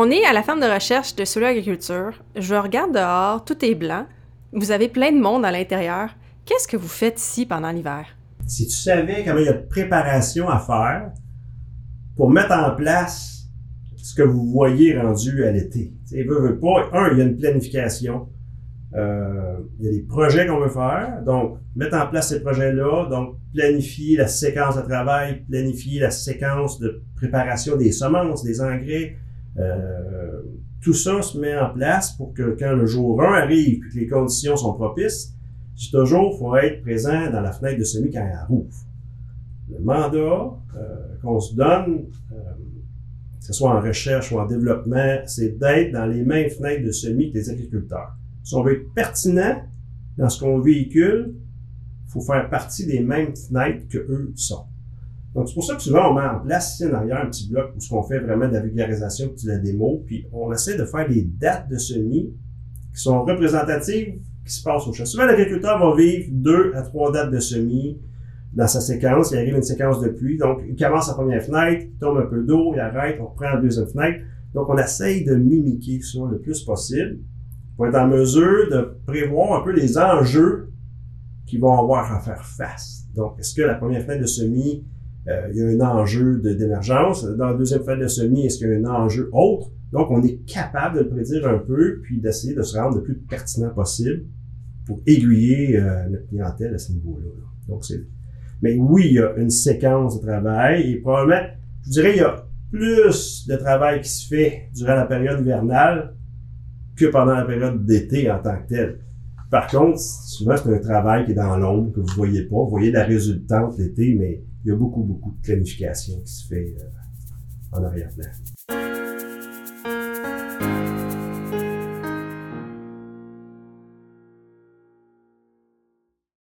On est à la ferme de recherche de Solar Agriculture. Je regarde dehors, tout est blanc. Vous avez plein de monde à l'intérieur. Qu'est-ce que vous faites ici pendant l'hiver? Si tu savais comment il y a de préparation à faire pour mettre en place ce que vous voyez rendu à l'été. Tu veut, veut pas. Un, il y a une planification. Euh, il y a des projets qu'on veut faire. Donc, mettre en place ces projets-là. Donc, planifier la séquence de travail, planifier la séquence de préparation des semences, des engrais. Euh, tout ça se met en place pour que quand le jour 1 arrive et que les conditions sont propices, c'est toujours, faut être présent dans la fenêtre de semis quand elle rouvre. Le mandat euh, qu'on se donne, euh, que ce soit en recherche ou en développement, c'est d'être dans les mêmes fenêtres de semis que les agriculteurs. Si on veut être pertinent dans ce qu'on véhicule, il faut faire partie des mêmes fenêtres que eux sont. Donc, c'est pour ça que souvent, on met en place ici en arrière un petit bloc où ce qu'on fait vraiment de la vulgarisation puis de la démo, puis on essaie de faire des dates de semis qui sont représentatives qui se passent au champ. Souvent, l'agriculteur va vivre deux à trois dates de semis dans sa séquence. Il arrive une séquence de pluie, donc il commence la première fenêtre, il tombe un peu d'eau, il arrête, on reprend la deuxième fenêtre. Donc, on essaye de mimiquer ça le plus possible pour être en mesure de prévoir un peu les enjeux qui vont avoir à faire face. Donc, est-ce que la première fenêtre de semis il y a un enjeu d'émergence. Dans la deuxième phase de semis, est-ce qu'il y a un enjeu autre? Donc, on est capable de le prédire un peu, puis d'essayer de se rendre le plus pertinent possible pour aiguiller euh, notre clientèle à ce niveau-là. Donc, c'est. Mais oui, il y a une séquence de travail et probablement, je dirais, il y a plus de travail qui se fait durant la période hivernale que pendant la période d'été en tant que telle. Par contre, souvent, c'est un travail qui est dans l'ombre, que vous voyez pas. Vous voyez la résultante l'été, mais il y a beaucoup, beaucoup de planification qui se fait euh, en arrière-plan.